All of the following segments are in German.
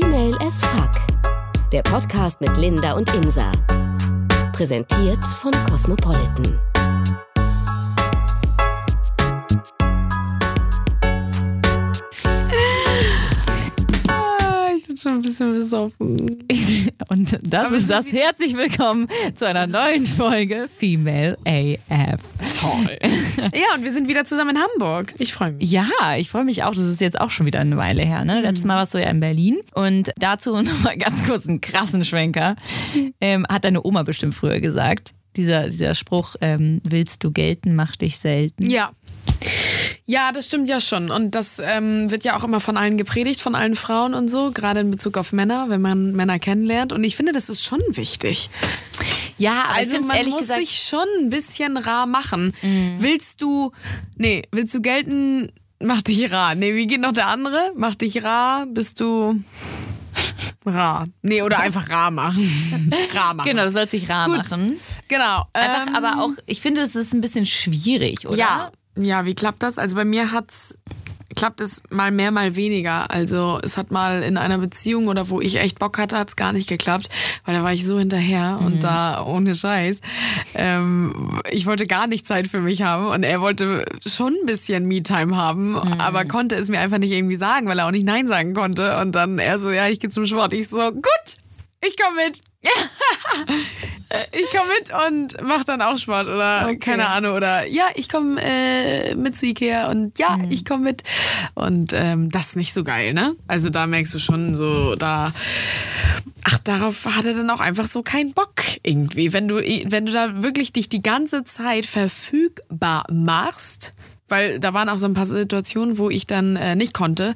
Female as Fuck. Der Podcast mit Linda und Insa. Präsentiert von Cosmopolitan. Schon ein bisschen besoffen. Und das ist das. Herzlich willkommen zu einer neuen Folge Female AF. Toll. Ja, und wir sind wieder zusammen in Hamburg. Ich freue mich. Ja, ich freue mich auch. Das ist jetzt auch schon wieder eine Weile her. Ne? Letztes Mal warst du ja in Berlin. Und dazu nochmal ganz kurz einen krassen Schwenker. Ähm, hat deine Oma bestimmt früher gesagt. Dieser, dieser Spruch, ähm, willst du gelten, mach dich selten. Ja. Ja, das stimmt ja schon. Und das ähm, wird ja auch immer von allen gepredigt, von allen Frauen und so, gerade in Bezug auf Männer, wenn man Männer kennenlernt. Und ich finde, das ist schon wichtig. Ja, Also man muss gesagt, sich schon ein bisschen rar machen. Willst du, nee, willst du gelten, mach dich rar. Nee, wie geht noch der andere? Mach dich rar, bist du rar. Nee, oder einfach rar machen. rar machen. Genau, du sollst dich rar Gut. machen. Genau. Einfach, ähm, aber auch, ich finde, das ist ein bisschen schwierig, oder? Ja, ja, wie klappt das? Also bei mir hat's klappt es mal mehr, mal weniger. Also es hat mal in einer Beziehung oder wo ich echt Bock hatte, hat's gar nicht geklappt, weil da war ich so hinterher und da ohne Scheiß. Ähm, ich wollte gar nicht Zeit für mich haben und er wollte schon ein bisschen Me-Time haben, aber konnte es mir einfach nicht irgendwie sagen, weil er auch nicht Nein sagen konnte. Und dann er so, ja, ich gehe zum Sport. Ich so, gut, ich komme mit. Ich komme mit und mach dann auch Sport oder Okay. keine Ahnung oder ja, ich komme äh, mit zu Ikea und ja, ich komme mit und ähm, das ist nicht so geil, ne? Also da merkst du schon so da ach darauf hat er dann auch einfach so keinen Bock irgendwie, wenn du wenn du da wirklich dich die ganze Zeit verfügbar machst. Weil da waren auch so ein paar Situationen, wo ich dann äh, nicht konnte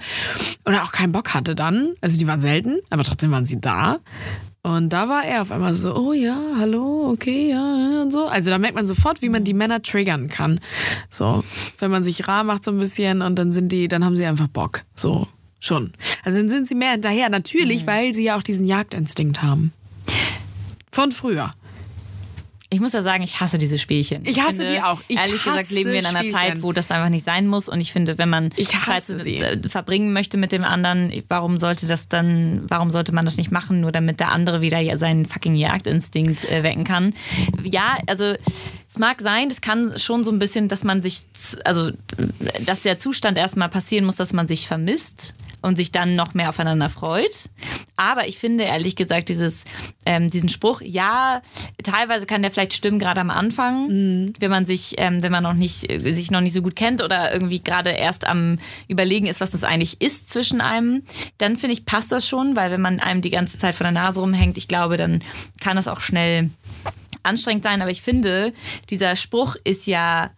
oder auch keinen Bock hatte dann. Also die waren selten, aber trotzdem waren sie da. Und da war er auf einmal so, oh ja, hallo, okay, ja, ja, und so. Also da merkt man sofort, wie man die Männer triggern kann. So, wenn man sich rar macht so ein bisschen und dann sind die, dann haben sie einfach Bock. So, schon. Also dann sind sie mehr hinterher. Natürlich, weil sie ja auch diesen Jagdinstinkt haben. Von früher. Ich muss ja sagen, ich hasse diese Spielchen. Ich hasse die auch. Ich ehrlich gesagt leben wir in einer Spielchen. Zeit, wo das einfach nicht sein muss. Und ich finde, wenn man Ich Zeit die. äh, verbringen möchte mit dem anderen, warum sollte das dann, warum sollte man das nicht machen, nur damit der andere wieder seinen fucking Jagdinstinkt äh, wecken kann? Ja, also es mag sein, das kann schon so ein bisschen, dass man sich, also dass der Zustand erstmal passieren muss, dass man sich vermisst und sich dann noch mehr aufeinander freut. Aber ich finde ehrlich gesagt dieses, ähm, diesen Spruch, ja, teilweise kann der vielleicht stimmen, gerade am Anfang, wenn man sich, ähm, wenn man noch nicht, äh, sich noch nicht so gut kennt oder irgendwie gerade erst am Überlegen ist, was das eigentlich ist zwischen einem, dann finde ich, passt das schon, weil wenn man einem die ganze Zeit vor der Nase rumhängt, ich glaube, dann kann das auch schnell anstrengend sein, aber ich finde, dieser Spruch ist ja,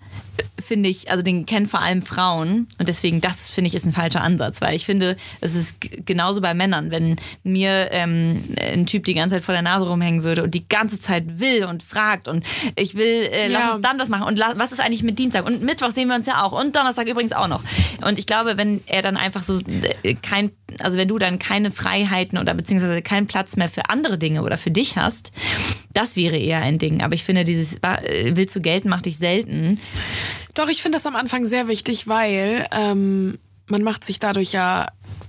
finde ich, also den kennen vor allem Frauen und deswegen, das finde ich, ist ein falscher Ansatz, weil ich finde, es ist genauso bei Männern, wenn mir ähm, ein Typ die ganze Zeit vor der Nase rumhängen würde und die ganze Zeit will und fragt und ich will, äh, lass Ja. uns dann was machen und la- was ist eigentlich mit Dienstag und Mittwoch sehen wir uns ja auch und Donnerstag übrigens auch noch und ich glaube, wenn er dann einfach so äh, kein, also wenn du dann keine Freiheiten oder beziehungsweise keinen Platz mehr für andere Dinge oder für dich hast, das wäre eher ein Ding. Aber ich finde, dieses äh, willst du gelten, mach dich selten. Doch, ich finde das am Anfang sehr wichtig, weil ähm, man macht sich dadurch ja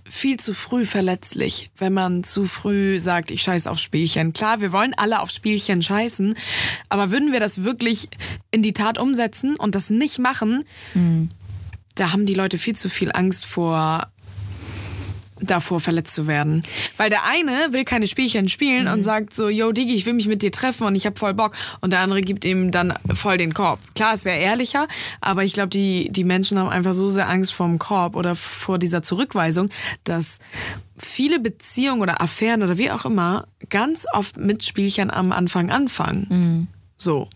viel zu früh verletzlich, wenn man zu früh sagt, ich scheiß auf Spielchen. Klar, wir wollen alle auf Spielchen scheißen, aber würden wir das wirklich in die Tat umsetzen und das nicht machen, da haben die Leute viel zu viel Angst vor davor verletzt zu werden. Weil der eine will keine Spielchen spielen und sagt so, yo Digi, ich will mich mit dir treffen und ich hab voll Bock. Und der andere gibt ihm dann voll den Korb. Klar, es wäre ehrlicher, aber ich glaube, die, die Menschen haben einfach so sehr Angst vor dem Korb oder vor dieser Zurückweisung, dass viele Beziehungen oder Affären oder wie auch immer ganz oft mit Spielchen am Anfang anfangen. So.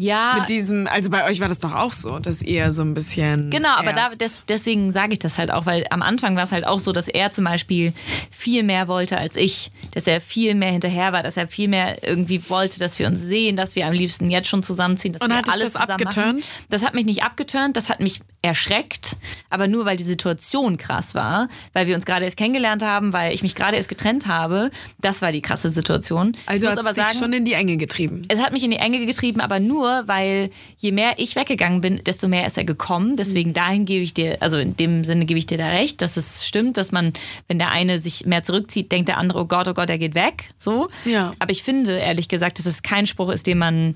Ja, Mit diesem, also bei euch war das doch auch so, dass ihr so ein bisschen. Genau, aber da, des, deswegen sage ich das halt auch, weil am Anfang war es halt auch so, dass er zum Beispiel viel mehr wollte als ich, dass er viel mehr hinterher war, dass er viel mehr irgendwie wollte, dass wir uns sehen, dass wir am liebsten jetzt schon zusammenziehen, dass Und wir hat alles das abgeturnt? Das hat mich nicht abgeturnt, das hat mich erschreckt, aber nur weil die Situation krass war, weil wir uns gerade erst kennengelernt haben, weil ich mich gerade erst getrennt habe. Das war die krasse Situation. Also hat aber dich schon in die Enge getrieben. es hat mich in die Enge getrieben, aber nur, weil je mehr ich weggegangen bin, desto mehr ist er gekommen. Deswegen dahin gebe ich dir, also in dem Sinne gebe ich dir da recht, dass es stimmt, dass man, wenn der eine sich mehr zurückzieht, denkt der andere, oh Gott, oh Gott, er geht weg. So. Ja. Aber ich finde, ehrlich gesagt, dass es kein Spruch ist, den man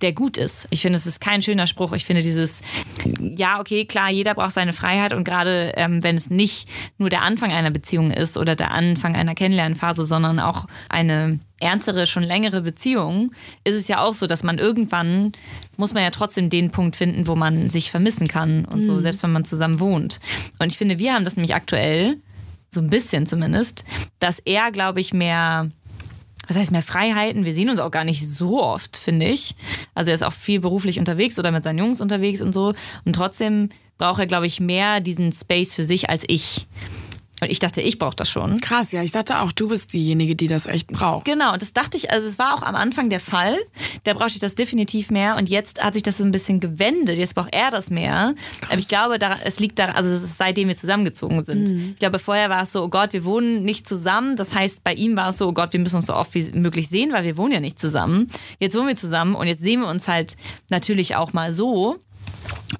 der gut ist. Ich finde, es ist kein schöner Spruch. Ich finde dieses, ja, okay, klar, jeder braucht seine Freiheit und gerade ähm, wenn es nicht nur der Anfang einer Beziehung ist oder der Anfang einer Kennenlernphase, sondern auch eine ernstere, schon längere Beziehung, ist es ja auch so, dass man irgendwann muss man ja trotzdem den Punkt finden, wo man sich vermissen kann und so, selbst wenn man zusammen wohnt. Und ich finde, wir haben das nämlich aktuell, so ein bisschen zumindest, dass er, glaube ich, mehr was heißt mehr Freiheiten? Wir sehen uns auch gar nicht so oft, finde ich. Also er ist auch viel beruflich unterwegs oder mit seinen Jungs unterwegs und so. Und trotzdem braucht er, glaube ich, mehr diesen Space für sich als ich. Und ich dachte, ich brauche das schon. Krass, ja, ich dachte auch, du bist diejenige, die das echt braucht. Genau, und das dachte ich, also es war auch am Anfang der Fall. Da brauchte ich das definitiv mehr und jetzt hat sich das so ein bisschen gewendet. Jetzt braucht er das mehr. Aber ich glaube, da, es liegt daran, also es ist seitdem wir zusammengezogen sind. Ich glaube, vorher war es so, oh Gott, wir wohnen nicht zusammen. Das heißt, bei ihm war es so, oh Gott, wir müssen uns so oft wie möglich sehen, weil wir wohnen ja nicht zusammen. Jetzt wohnen wir zusammen und jetzt sehen wir uns halt natürlich auch mal so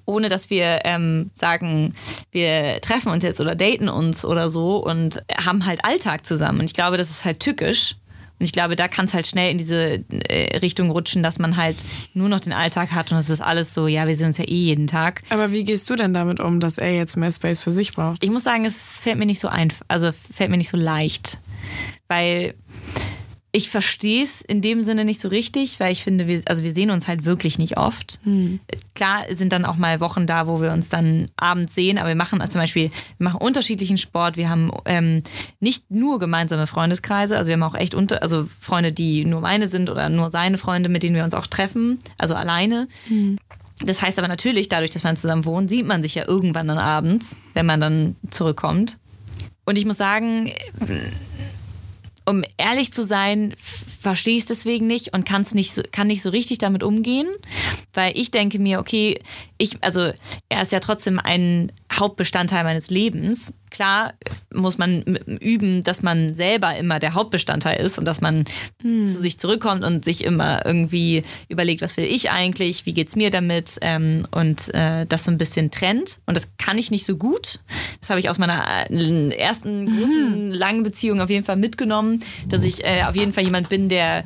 ohne dass wir ähm, sagen, wir treffen uns jetzt oder daten uns oder so und haben halt Alltag zusammen. Und ich glaube, das ist halt tückisch. Und ich glaube, da kann es halt schnell in diese äh, Richtung rutschen, dass man halt nur noch den Alltag hat und es ist alles so, ja, wir sehen uns ja eh jeden Tag. Aber wie gehst du denn damit um, dass er jetzt mehr Space für sich braucht? Ich muss sagen, es fällt mir nicht so einfach, also fällt mir nicht so leicht. Weil ich verstehe es in dem Sinne nicht so richtig, weil ich finde, wir, also wir sehen uns halt wirklich nicht oft. Klar sind dann auch mal Wochen da, wo wir uns dann abends sehen, aber wir machen zum Beispiel, wir machen unterschiedlichen Sport. Wir haben ähm, nicht nur gemeinsame Freundeskreise, also wir haben auch echt unter, also Freunde, die nur meine sind oder nur seine Freunde, mit denen wir uns auch treffen, also alleine. Das heißt aber natürlich, dadurch, dass man zusammen wohnt, sieht man sich ja irgendwann dann abends, wenn man dann zurückkommt. Und ich muss sagen, um ehrlich zu sein, verstehe ich es deswegen nicht und kann's nicht so, kann nicht so richtig damit umgehen, weil ich denke mir, okay, ich, also er ist ja trotzdem ein Hauptbestandteil meines Lebens. Klar muss man üben, dass man selber immer der Hauptbestandteil ist und dass man zu sich zurückkommt und sich immer irgendwie überlegt, was will ich eigentlich, wie geht's mir damit ähm, und äh, das so ein bisschen trennt. Und das kann ich nicht so gut. Das habe ich aus meiner äh, ersten großen langen Beziehung auf jeden Fall mitgenommen, dass ich äh, auf jeden Fall jemand bin, der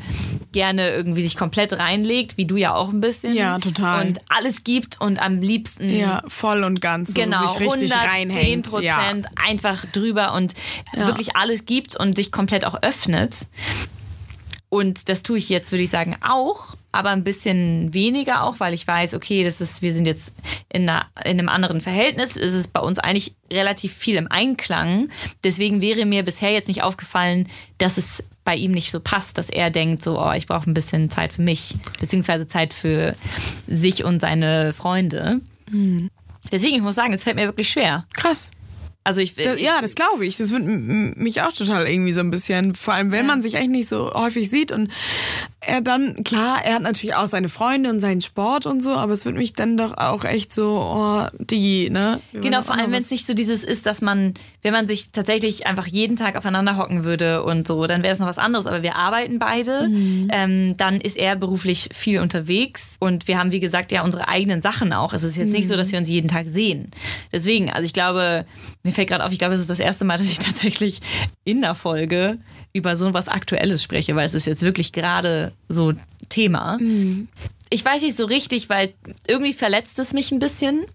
gerne irgendwie sich komplett reinlegt, wie du ja auch ein bisschen. Ja, total. Und alles gibt und am liebsten Ja, voll und ganz. Genau, sich richtig 110 reinhängt. Ja. Einfach drüber und wirklich alles gibt und sich komplett auch öffnet. Und das tue ich jetzt, würde ich sagen, auch, aber ein bisschen weniger auch, weil ich weiß, okay, das ist, wir sind jetzt in, einer, in einem anderen Verhältnis. Es ist bei uns eigentlich relativ viel im Einklang. Deswegen wäre mir bisher jetzt nicht aufgefallen, dass es bei ihm nicht so passt, dass er denkt, so, oh, ich brauche ein bisschen Zeit für mich, beziehungsweise Zeit für sich und seine Freunde. Deswegen, ich muss sagen, es fällt mir wirklich schwer. Krass. Also ich, Da, ja, das glaube ich. Das würde mich auch total irgendwie so ein bisschen, vor allem wenn man sich eigentlich nicht so häufig sieht und er dann, klar, er hat natürlich auch seine Freunde und seinen Sport und so, aber es würde mich dann doch auch echt so, oh, die, ne? Wir Genau, vor allem, wenn es nicht so dieses ist, dass man, wenn man sich tatsächlich einfach jeden Tag aufeinander hocken würde und so, dann wäre das noch was anderes. Aber wir arbeiten beide. Mhm. Ähm, dann ist er beruflich viel unterwegs und wir haben, wie gesagt, ja unsere eigenen Sachen auch. Es ist jetzt nicht so, Mhm. dass wir uns jeden Tag sehen. Deswegen, also ich glaube, mir fällt gerade auf, ich glaube, es ist das erste Mal, dass ich tatsächlich in der Folge über so was Aktuelles spreche, weil es ist jetzt wirklich gerade so Thema. Mhm. Ich weiß nicht so richtig, weil irgendwie verletzt es mich ein bisschen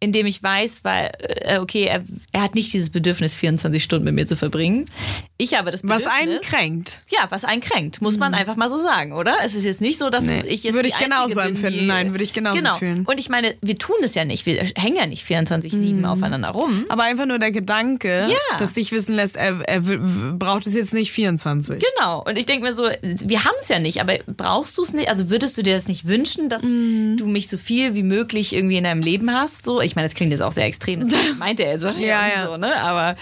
indem ich weiß, weil, äh, okay, er, er hat nicht dieses Bedürfnis, 24 Stunden mit mir zu verbringen. Ich habe das Was Bedürfnis. einen kränkt. Ja, was einen kränkt, muss man einfach mal so sagen, oder? Es ist jetzt nicht so, dass Nee. ich jetzt. Würde ich genauso bin, empfinden. Nein, würde ich genauso genau. fühlen. Und ich meine, wir tun das ja nicht. Wir hängen ja nicht 24-7 aufeinander rum. Aber einfach nur der Gedanke, Ja. dass dich wissen lässt, er, er braucht es jetzt nicht 24. Genau. Und ich denke mir so, wir haben es ja nicht, aber brauchst du es nicht? Also würdest du dir das nicht wünschen, dass Mhm. du mich so viel wie möglich irgendwie in deinem Leben hast? So, ich meine, das klingt jetzt auch sehr extrem. Das meinte er wahrscheinlich Ja, ja. so, ne? Aber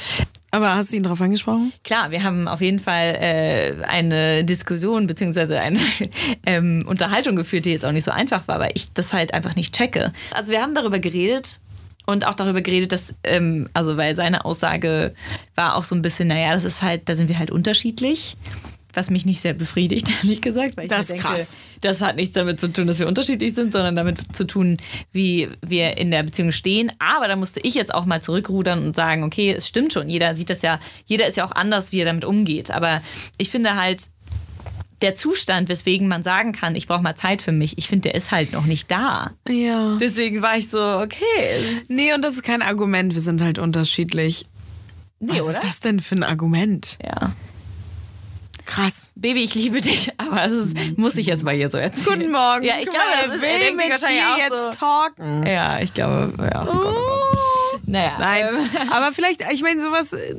Aber hast du ihn drauf angesprochen? Klar, wir haben auf jeden Fall äh, eine Diskussion beziehungsweise eine ähm, Unterhaltung geführt, die jetzt auch nicht so einfach war, weil ich das halt einfach nicht checke. Also wir haben darüber geredet und auch darüber geredet, dass, ähm, also weil seine Aussage war auch so ein bisschen, naja, das ist halt, da sind wir halt unterschiedlich. Was mich nicht sehr befriedigt, ehrlich gesagt. Weil ich Das ist denke, krass. Das hat nichts damit zu tun, dass wir unterschiedlich sind, sondern damit zu tun, wie wir in der Beziehung stehen. Aber da musste ich jetzt auch mal zurückrudern und sagen, okay, es stimmt schon. Jeder sieht das ja, jeder ist ja auch anders, wie er damit umgeht. Aber ich finde halt, der Zustand, weswegen man sagen kann, ich brauche mal Zeit für mich, ich finde, der ist halt noch nicht da. Ja. Deswegen war ich so, okay. Nee, und das ist kein Argument. Wir sind halt unterschiedlich. Nee, Was oder? ist das denn für ein Argument? Ja. Krass. Baby, ich liebe dich, aber es ist, muss ich jetzt mal hier so erzählen. Guten Morgen. Ja, ich Guck glaube, mal, das er ist, er will sich mit dir jetzt so. talken. Ja, ich glaube, ja. Oh Gott, oh Gott. Naja. Nein, Ähm, aber vielleicht, ich meine, sowas äh,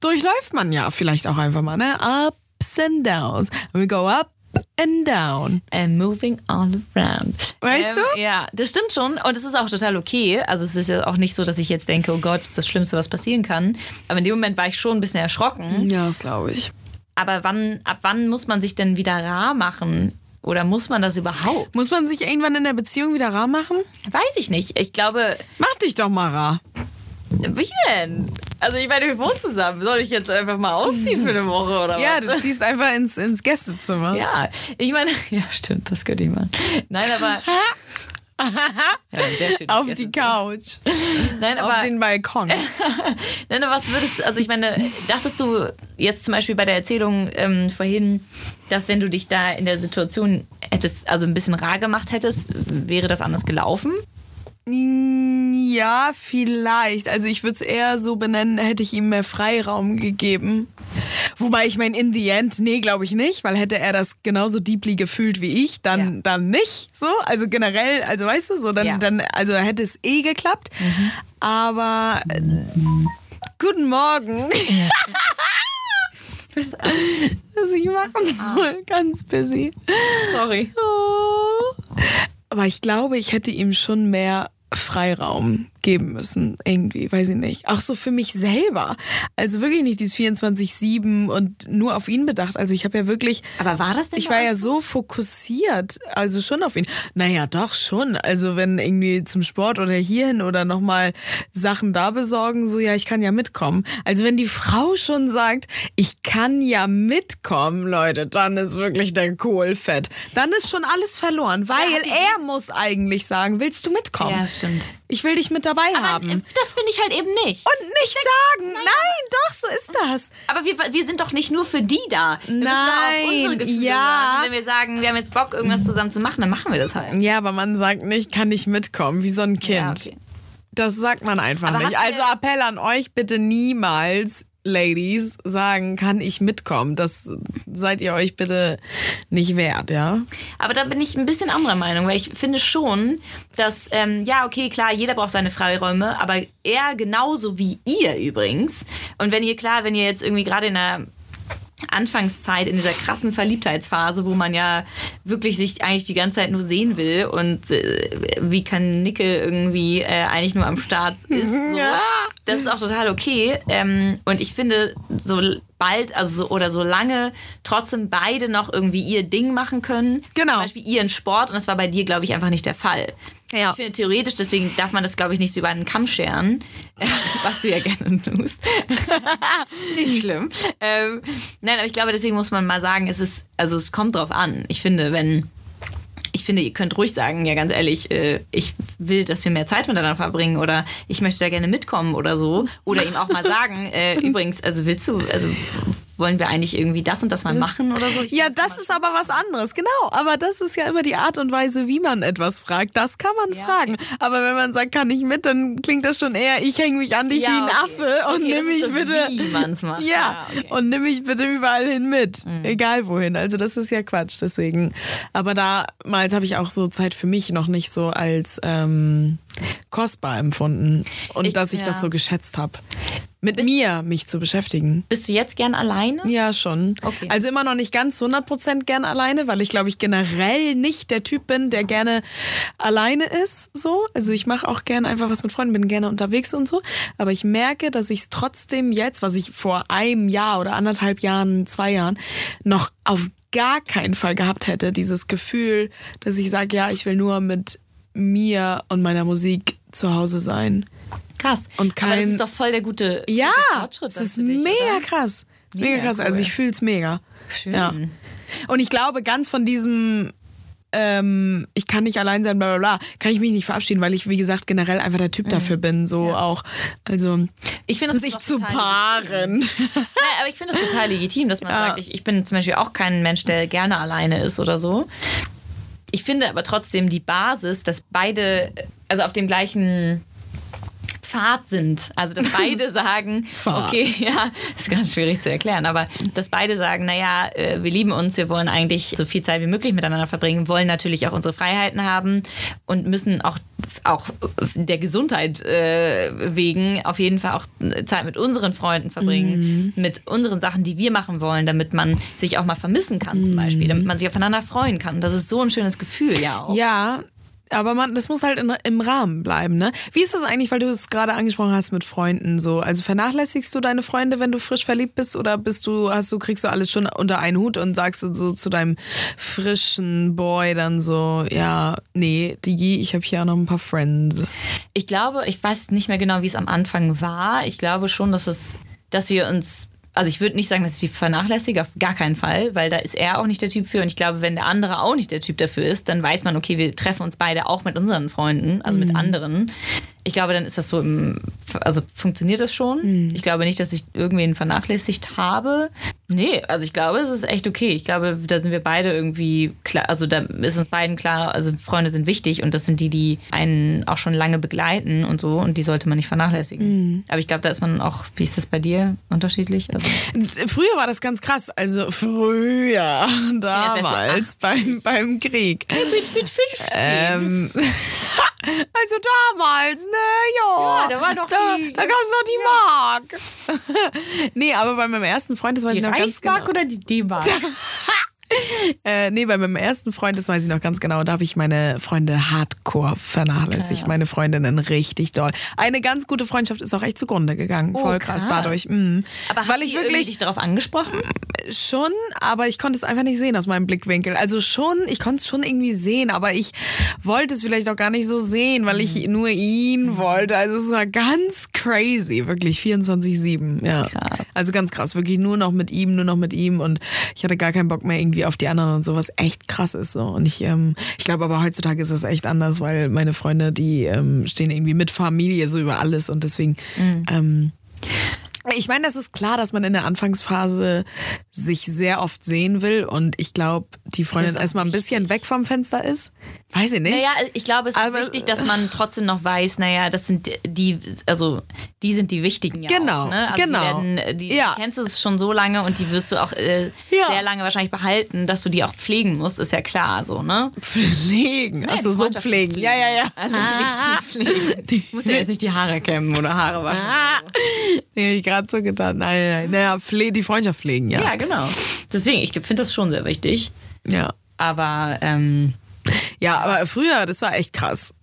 durchläuft man ja vielleicht auch einfach mal, ne? Ups and downs. We go up and down. And moving all around. Weißt du? Ja, das stimmt schon. Und es ist auch total okay. Also es ist ja auch nicht so, dass ich jetzt denke, oh Gott, das ist das Schlimmste, was passieren kann. Aber in dem Moment war ich schon ein bisschen erschrocken. Ja, das glaube ich. Aber wann, ab wann muss man sich denn wieder rar machen? Oder muss man das überhaupt? Muss man sich irgendwann in der Beziehung wieder rar machen? Weiß ich nicht. Ich glaube, Mach dich doch mal rar. wie denn? Also ich meine, wir wohnen zusammen. Soll ich jetzt einfach mal ausziehen für eine Woche oder Ja, was? du ziehst einfach ins, ins Gästezimmer. Ja, ich meine, ja, stimmt, das könnte ich machen. Nein, aber. ja. Auf die Couch. Nein, Auf aber, den Balkon. nein, aber was würdest also ich meine, dachtest du jetzt zum Beispiel bei der Erzählung ähm, vorhin, dass wenn du dich da in der Situation hättest, also ein bisschen rar gemacht hättest, wäre das anders gelaufen? Ja, vielleicht. Also ich würde es eher so benennen, hätte ich ihm mehr Freiraum gegeben. Wobei ich meine, in the end, nee, glaube ich nicht, weil hätte er das genauso deeply gefühlt wie ich, dann, Ja. dann nicht. So, also generell, also weißt du, so, dann, Ja. Mhm. dann also hätte es eh geklappt. Aber äh, guten Morgen. also ich mache uns wohl ganz busy. Sorry. Oh. Aber ich glaube, ich hätte ihm schon mehr Freiraum geben müssen. Irgendwie, weiß ich nicht. Auch so für mich selber. Also wirklich nicht dieses 24-7 und nur auf ihn bedacht. Also ich habe ja wirklich. Aber war das denn Ich war ja so? fokussiert, also schon auf ihn. Naja, doch schon. Also wenn irgendwie zum Sport oder hierhin oder nochmal Sachen da besorgen, so ja, ich kann ja mitkommen. Also wenn die Frau schon sagt, ich kann ja mitkommen, Leute, dann ist wirklich der Kohl fett. Dann ist schon alles verloren, weil er muss eigentlich sagen, willst du mitkommen? Ja, stimmt. Ich will dich mit dabei haben. Aber äh, das finde ich halt eben nicht. Und nicht sagen, nein, doch, so ist das. Aber wir, wir sind doch nicht nur für die da. Wir doch auch Nein, unsere Gefühle ja. Wenn wir sagen, wir haben jetzt Bock, irgendwas zusammen zu machen, dann machen wir das halt. Ja, aber man sagt nicht, kann ich mitkommen, wie so ein Kind. Ja, okay. Das sagt man einfach Aber nicht. Also Appell an euch, bitte niemals, Ladies, sagen, kann ich mitkommen. Das seid ihr euch bitte nicht wert, ja? Aber da bin ich ein bisschen anderer Meinung, weil ich finde schon, dass, ähm, ja, okay, klar, jeder braucht seine Freiräume, aber er genauso wie ihr übrigens. Und wenn ihr, klar, wenn ihr jetzt irgendwie gerade in einer Anfangszeit, in dieser krassen Verliebtheitsphase, wo man ja wirklich sich eigentlich die ganze Zeit nur sehen will und äh, wie kann Nickel irgendwie äh, eigentlich nur am Start ist. So. Ja. Das ist auch total okay. Ähm, und ich finde, so bald, also so, oder so lange trotzdem beide noch irgendwie ihr Ding machen können. Genau. Zum Beispiel ihren Sport. Und das war bei dir, glaube ich, einfach nicht der Fall. Ja. Ich finde theoretisch, deswegen darf man das, glaube ich, nicht so über einen Kamm scheren, was du ja gerne tust. nicht schlimm. Ähm, nein, aber ich glaube, deswegen muss man mal sagen, es ist, also es kommt drauf an. Ich finde, wenn finde, ihr könnt ruhig sagen, ja ganz ehrlich, äh, ich will, dass wir mehr Zeit miteinander verbringen oder ich möchte da gerne mitkommen oder so. Oder ihm auch mal sagen, äh, übrigens, also willst du, also wollen wir eigentlich irgendwie das und das mal machen oder so? Ich Ja, das ist aber was anderes, genau. Aber das ist ja immer die Art und Weise, wie man etwas fragt. Das kann man Ja, fragen. Aber wenn man sagt, kann ich mit, dann klingt das schon eher, ich hänge mich an dich Ja, wie ein okay. Affe und Okay, nimm mich das, bitte. macht. Ja, Ja, okay. Mhm. und nimm mich bitte überall hin mit. Egal wohin. Also das ist ja Quatsch, deswegen. Aber damals habe ich auch so Zeit für mich noch nicht so als ähm, kostbar empfunden. Und Ich- dass ich das ja. so geschätzt habe. Mit mir mich zu beschäftigen. Bist du jetzt gern alleine? Ja, schon. Okay. Also immer noch nicht ganz 100% gern alleine, weil ich glaube ich generell nicht der Typ bin, der gerne alleine ist. So, Also ich mache auch gerne einfach was mit Freunden, bin gerne unterwegs und so. Aber ich merke, dass ich es trotzdem jetzt, was ich vor einem Jahr oder anderthalb Jahren, zwei Jahren, noch auf gar keinen Fall gehabt hätte. Dieses Gefühl, dass ich sage, ja, ich will nur mit mir und meiner Musik zu Hause sein. Krass. Und Aber das kein- ist doch voll der gute, Ja, gute Fortschritt. dann ist dich, mega oder? krass. Es ist mega, Mega krass. Also cool. ich fühle es mega. Schön. Ja. Und ich glaube, ganz von diesem ähm, ich kann nicht allein sein, bla bla bla, kann ich mich nicht verabschieden, weil ich, wie gesagt, generell einfach der Mhm. Typ dafür bin. So auch. Also Ich finde das sich zu total paaren. Ja, aber ich finde das total legitim, dass man Ja. sagt, ich, ich bin zum Beispiel auch kein Mensch, der gerne alleine ist oder so. Ich finde aber trotzdem die Basis, dass beide, also auf dem gleichen Pfad sind. Also, dass beide sagen, okay, ja, ist ganz schwierig zu erklären, aber dass beide sagen, naja, äh, wir lieben uns, wir wollen eigentlich so viel Zeit wie möglich miteinander verbringen, wollen natürlich auch unsere Freiheiten haben und müssen auch, auch der Gesundheit äh, wegen auf jeden Fall auch Zeit mit unseren Freunden verbringen, mit unseren Sachen, die wir machen wollen, damit man sich auch mal vermissen kann zum Beispiel, damit man sich aufeinander freuen kann. Das ist so ein schönes Gefühl, ja auch. Ja, aber man, das muss halt in, im Rahmen bleiben, ne? Wie ist das eigentlich, weil du es gerade angesprochen hast mit Freunden so? Also vernachlässigst du deine Freunde, wenn du frisch verliebt bist, oder bist du, hast du, kriegst du alles schon unter einen Hut und sagst du so zu deinem frischen Boy dann so, ja, nee, Digi, ich habe hier auch noch ein paar Friends. Ich glaube, ich weiß nicht mehr genau, wie es am Anfang war. Ich glaube schon, dass es, dass wir uns, also ich würde nicht sagen, dass ich die vernachlässige, auf gar keinen Fall, weil da ist er auch nicht der Typ für. Und ich glaube, wenn der andere auch nicht der Typ dafür ist, dann weiß man, okay, wir treffen uns beide auch mit unseren Freunden, also mit anderen. Ich glaube, dann ist das so im, also funktioniert das schon. Ich glaube nicht, dass ich irgendwen vernachlässigt habe. Nee, also ich glaube, es ist echt okay. Ich glaube, da sind wir beide irgendwie klar, also da ist uns beiden klar, also Freunde sind wichtig und das sind die, die einen auch schon lange begleiten und so und die sollte man nicht vernachlässigen. Aber ich glaube, da ist man auch, wie ist das bei dir unterschiedlich? Also, Früher war das ganz krass, also früher, damals beim, beim Krieg. Ähm, also damals, ne, ja. Ja, da war doch da, die- Da gab's noch die Mark. nee, aber bei meinem ersten Freund, das weiß die ich noch ganz genau. Reichsmark oder die D-Mark? Äh, nee, bei meinem ersten Freund, das weiß ich noch ganz genau, da habe ich meine Freunde hardcore vernachlässigt. Krass. Meine Freundinnen richtig doll. Eine ganz gute Freundschaft ist auch echt zugrunde gegangen. Voll krass, krass. dadurch. Mm. Aber Weil ich wirklich dich darauf angesprochen? schon, aber ich konnte es einfach nicht sehen aus meinem Blickwinkel. Also schon, ich konnte es schon irgendwie sehen, aber ich wollte es vielleicht auch gar nicht so sehen, weil Mhm. ich nur ihn wollte. Also es war ganz crazy, wirklich 24-7. Ja. Krass. Also ganz krass, wirklich nur noch mit ihm, nur noch mit ihm und ich hatte gar keinen Bock mehr irgendwie auf die anderen und so, was echt krass ist. So. Und ich, ähm, ich glaube aber heutzutage ist es echt anders, weil meine Freunde, die ähm, stehen irgendwie mit Familie so über alles und deswegen. Ähm, ich meine, das ist klar, dass man in der Anfangsphase sich sehr oft sehen will und ich glaube, die Freundin erstmal ein bisschen weg vom Fenster ist. Weiß ich nicht. Naja, ich glaube, es ist Aber- wichtig, dass man trotzdem noch weiß, naja, das sind die, also die sind die wichtigen ja Genau, auch, ne? Also genau. Die, werden, die Ja. kennst du schon so lange und die wirst du auch äh, Ja. sehr lange wahrscheinlich behalten, dass du die auch pflegen musst, ist ja klar, so, ne? Pflegen. Achso, die so Freundschaft pflegen. Ja, ja, ja. Also nicht die pflegen. Du musst ja jetzt nicht die Haare kämmen oder Haare waschen. Nee, ich gerade so getan. Nein, nein. Naja, pfle die Freundschaft pflegen, ja. Ja, genau. Deswegen, ich finde das schon sehr wichtig. Ja. Aber ähm, Ja, aber früher, das war echt krass.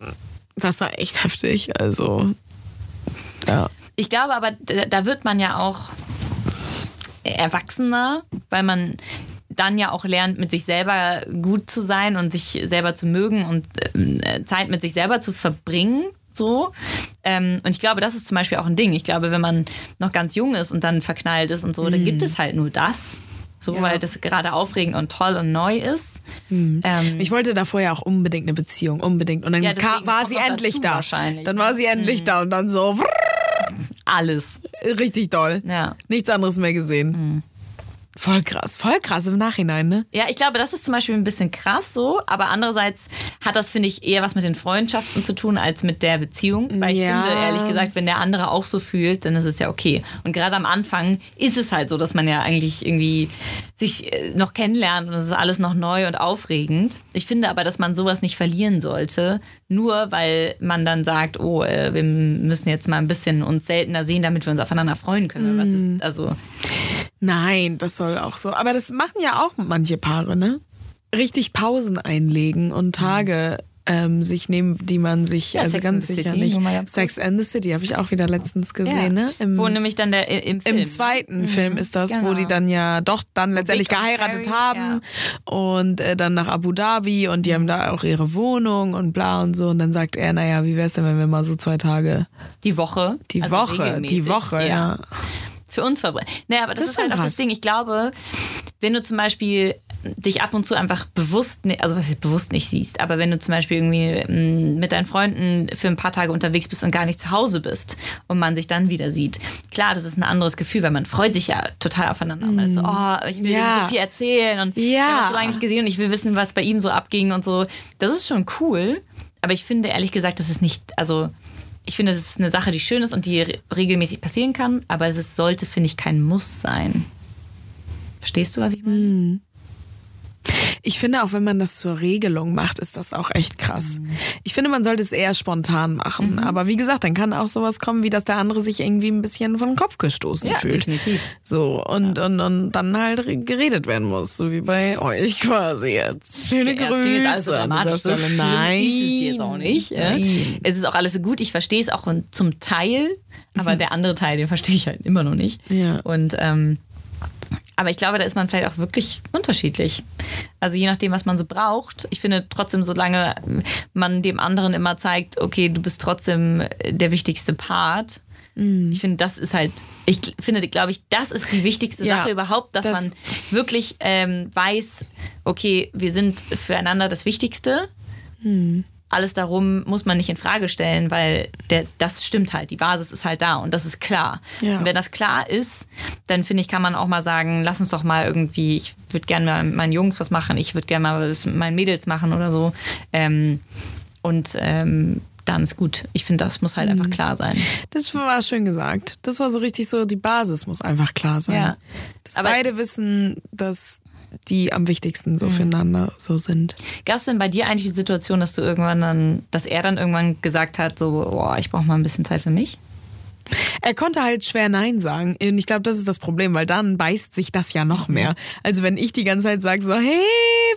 Das war echt heftig. Also, ja. Ich glaube aber, da da wird man ja auch erwachsener, weil man dann ja auch lernt, mit sich selber gut zu sein und sich selber zu mögen und ähm, Zeit mit sich selber zu verbringen. So. Ähm, und ich glaube, das ist zum Beispiel auch ein Ding. Ich glaube, wenn man noch ganz jung ist und dann verknallt ist und so, dann gibt es halt nur das. So, Ja. weil das gerade aufregend und toll und neu ist. Ähm, Ich wollte davor ja auch unbedingt eine Beziehung, unbedingt. Und dann Ja, war sie endlich da. Dann war sie endlich da und dann so alles. richtig doll. Ja. Nichts anderes mehr gesehen. Voll krass, voll krass im Nachhinein, ne? Ja, ich glaube, das ist zum Beispiel ein bisschen krass so, aber andererseits hat das, finde ich, eher was mit den Freundschaften zu tun als mit der Beziehung. Weil ich Ja. finde, ehrlich gesagt, wenn der andere auch so fühlt, dann ist es ja okay. Und gerade am Anfang ist es halt so, dass man ja eigentlich irgendwie sich äh, noch kennenlernt und es ist alles noch neu und aufregend. Ich finde aber, dass man sowas nicht verlieren sollte, nur weil man dann sagt, oh, äh, wir müssen jetzt mal ein bisschen uns seltener sehen, damit wir uns aufeinander freuen können. Was ist, also, Nein, das soll auch so. Aber das machen ja auch manche Paare, ne? Richtig Pausen einlegen und Tage ähm, sich nehmen, die man sich Ja, also Sex ganz sicher City, nicht. Sex and the City habe ich auch wieder letztens gesehen, ne? Im, Wo nämlich dann der im Film. im zweiten Film ist das, wo genau. die dann ja doch dann letztendlich Big geheiratet Harry, haben und äh, dann nach Abu Dhabi und die haben da auch ihre Wohnung und bla und so und dann sagt er, naja, wie wär's denn, wenn wir mal so zwei Tage die Woche. die also Woche, regelmäßig, die Woche, ja. Für uns verbrennen. Naja, aber das, Das ist halt schon auch das krass. Ding. Ich glaube, wenn du zum Beispiel dich ab und zu einfach bewusst, ne- also was ist bewusst nicht siehst, aber wenn du zum Beispiel irgendwie mm, mit deinen Freunden für ein paar Tage unterwegs bist und gar nicht zu Hause bist und man sich dann wieder sieht, klar, das ist ein anderes Gefühl, weil man freut sich ja total aufeinander. Man ist so, oh, ich will Mm. Ja. so viel erzählen und Ja. wir haben so lange nicht gesehen und ich will wissen, was bei ihm so abging und so. Das ist schon cool, aber ich finde ehrlich gesagt, das ist nicht, also ich finde, es ist eine Sache, die schön ist und die re- regelmäßig passieren kann, aber es sollte, finde ich, kein Muss sein. Verstehst du, was ich meine? Ich finde auch, wenn man das zur Regelung macht, ist das auch echt krass. Mhm. Ich finde, man sollte es eher spontan machen. Aber wie gesagt, dann kann auch sowas kommen, wie dass der andere sich irgendwie ein bisschen von den Kopf gestoßen Ja, fühlt. definitiv. So, und, und, und dann halt re- geredet werden muss, so wie bei euch quasi jetzt. Schöne Ja, Grüße. es klingt jetzt alles so an dramatisch. So Nein. ist es jetzt auch nicht. ja. Nein. Es ist auch alles so gut. Ich verstehe es auch zum Teil, aber der andere Teil, den verstehe ich halt immer noch nicht. Ja. Und ähm, aber ich glaube, da ist man vielleicht auch wirklich unterschiedlich. Also je nachdem, was man so braucht. Ich finde trotzdem, solange man dem anderen immer zeigt, okay, du bist trotzdem der wichtigste Part. Ich finde, das ist halt, ich finde, glaube ich, das ist die wichtigste Ja, Sache überhaupt, dass das- man wirklich ähm, weiß, okay, wir sind füreinander das Wichtigste. Alles darum muss man nicht in Frage stellen, weil der, das stimmt halt. Die Basis ist halt da und das ist klar. Ja. Und wenn das klar ist, dann finde ich, kann man auch mal sagen, lass uns doch mal irgendwie, ich würde gerne mal mit meinen Jungs was machen, ich würde gerne mal was mit meinen Mädels machen oder so. Ähm, und ähm, dann ist gut. Ich finde, das muss halt Mhm. einfach klar sein. Das war schön gesagt. Das war so richtig so, die Basis muss einfach klar sein. Ja. Dass Aber- beide wissen, dass die am wichtigsten so füreinander so sind. Gab es denn bei dir eigentlich die Situation, dass du irgendwann dann, dass er dann irgendwann gesagt hat, so, boah, ich brauche mal ein bisschen Zeit für mich? Er konnte halt schwer Nein sagen. Und ich glaube, das ist das Problem, weil dann beißt sich das ja noch mehr. Also wenn ich die ganze Zeit sage so, hey,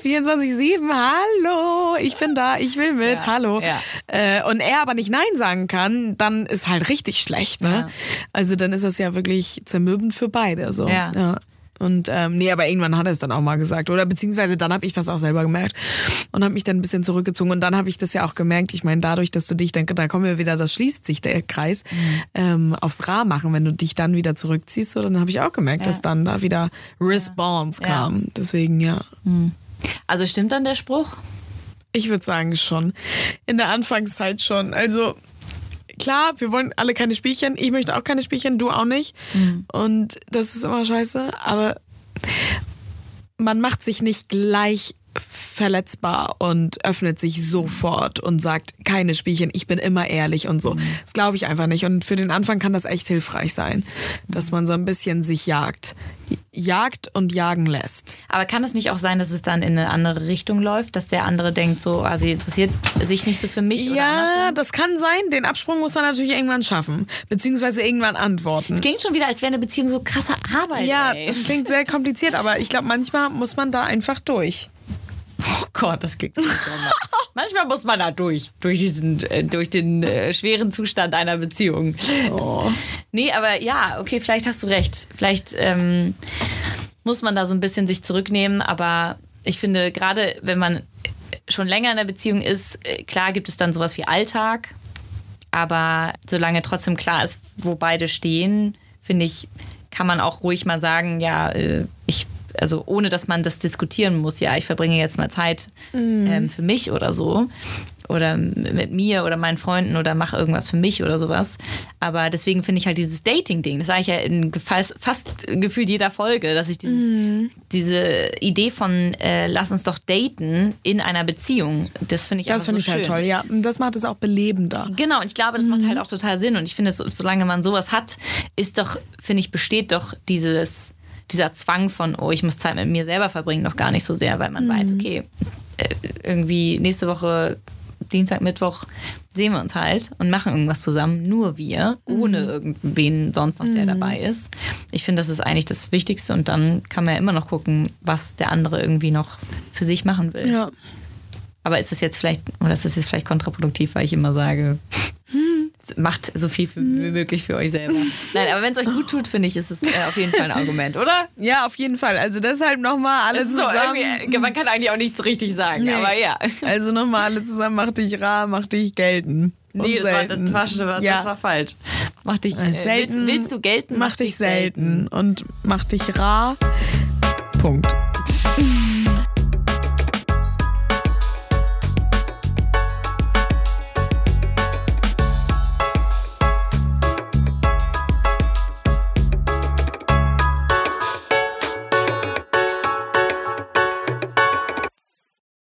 24-7, hallo, ich bin da, ich will mit, Ja, hallo. ja. Äh, und er aber nicht Nein sagen kann, dann ist halt richtig schlecht. Ne? Ja. Also dann ist das ja wirklich zermürbend für beide. So. Ja. Und ähm, nee, aber irgendwann hat er es dann auch mal gesagt. Oder beziehungsweise dann habe ich das auch selber gemerkt und habe mich dann ein bisschen zurückgezogen. Und dann habe ich das ja auch gemerkt. Ich meine, dadurch, dass du dich dann, da kommen wir wieder, das schließt sich der Kreis, ähm, aufs Ra machen, wenn du dich dann wieder zurückziehst, so, dann habe ich auch gemerkt, dass dann da wieder Response Ja. kam. Deswegen ja. Also stimmt dann der Spruch? Ich würde sagen schon. In der Anfangszeit schon. Also klar, wir wollen alle keine Spielchen. Ich möchte auch keine Spielchen, du auch nicht. Und das ist immer scheiße. Aber man macht sich nicht gleich verletzbar und öffnet sich sofort und sagt keine Spielchen, ich bin immer ehrlich und so. Das glaube ich einfach nicht. Und für den Anfang kann das echt hilfreich sein, dass man so ein bisschen sich jagt. Jagt und jagen lässt. Aber kann es nicht auch sein, dass es dann in eine andere Richtung läuft, dass der andere denkt, so, ah, sie interessiert sich nicht so für mich oder Ja, das kann sein. Den Absprung muss man natürlich irgendwann schaffen. Beziehungsweise irgendwann antworten. Es klingt schon wieder, als wäre eine Beziehung so krasse Arbeit. Ja, ey. das klingt sehr kompliziert, aber ich glaube, manchmal muss man da einfach durch. Oh Gott, das klingt nicht so. Manchmal muss man da durch, durch diesen, äh, durch den äh, schweren Zustand einer Beziehung. Oh. Nee, aber ja, okay, vielleicht hast du recht. Vielleicht ähm, muss man da so ein bisschen sich zurücknehmen, aber ich finde, gerade wenn man schon länger in einer Beziehung ist, äh, klar gibt es dann sowas wie Alltag, aber solange trotzdem klar ist, wo beide stehen, finde ich, kann man auch ruhig mal sagen, ja, äh, also ohne dass man das diskutieren muss, ja, ich verbringe jetzt mal Zeit ähm, für mich oder so. Oder mit mir oder meinen Freunden oder mache irgendwas für mich oder sowas. Aber deswegen finde ich halt dieses Dating-Ding, das sage ich ja in fast, fast gefühlt jeder Folge, dass ich dieses, diese Idee von äh, lass uns doch daten in einer Beziehung, das finde ich Das finde so ich halt schön. toll, ja. Das macht es auch belebender. Genau, und ich glaube, das macht halt auch total Sinn. Und ich finde, so, solange man sowas hat, ist doch, finde ich, besteht doch dieses, dieser Zwang von, oh, ich muss Zeit mit mir selber verbringen, noch gar nicht so sehr, weil man weiß, okay, äh, irgendwie nächste Woche, Dienstag, Mittwoch, sehen wir uns halt und machen irgendwas zusammen, nur wir, ohne irgendwen sonst noch, der dabei ist. Ich finde, das ist eigentlich das Wichtigste und dann kann man ja immer noch gucken, was der andere irgendwie noch für sich machen will. Ja. Aber ist das jetzt vielleicht, oder ist das jetzt vielleicht kontraproduktiv, weil ich immer sage, macht so viel wie möglich für euch selber. Nein, aber wenn es euch gut tut, finde ich, ist es äh, auf jeden Fall ein Argument, oder? Ja, auf jeden Fall. Also deshalb nochmal alle So, zusammen. irgendwie, man kann eigentlich auch nichts richtig sagen, Nee. aber ja. Also nochmal alle zusammen, mach dich rar, mach dich gelten. Nee, das war, das, selten. war, das, war, ja. das war falsch. Mach dich Äh, äh, selten, Willst, willst du gelten? Mach dich selten. Und mach dich rar. Punkt.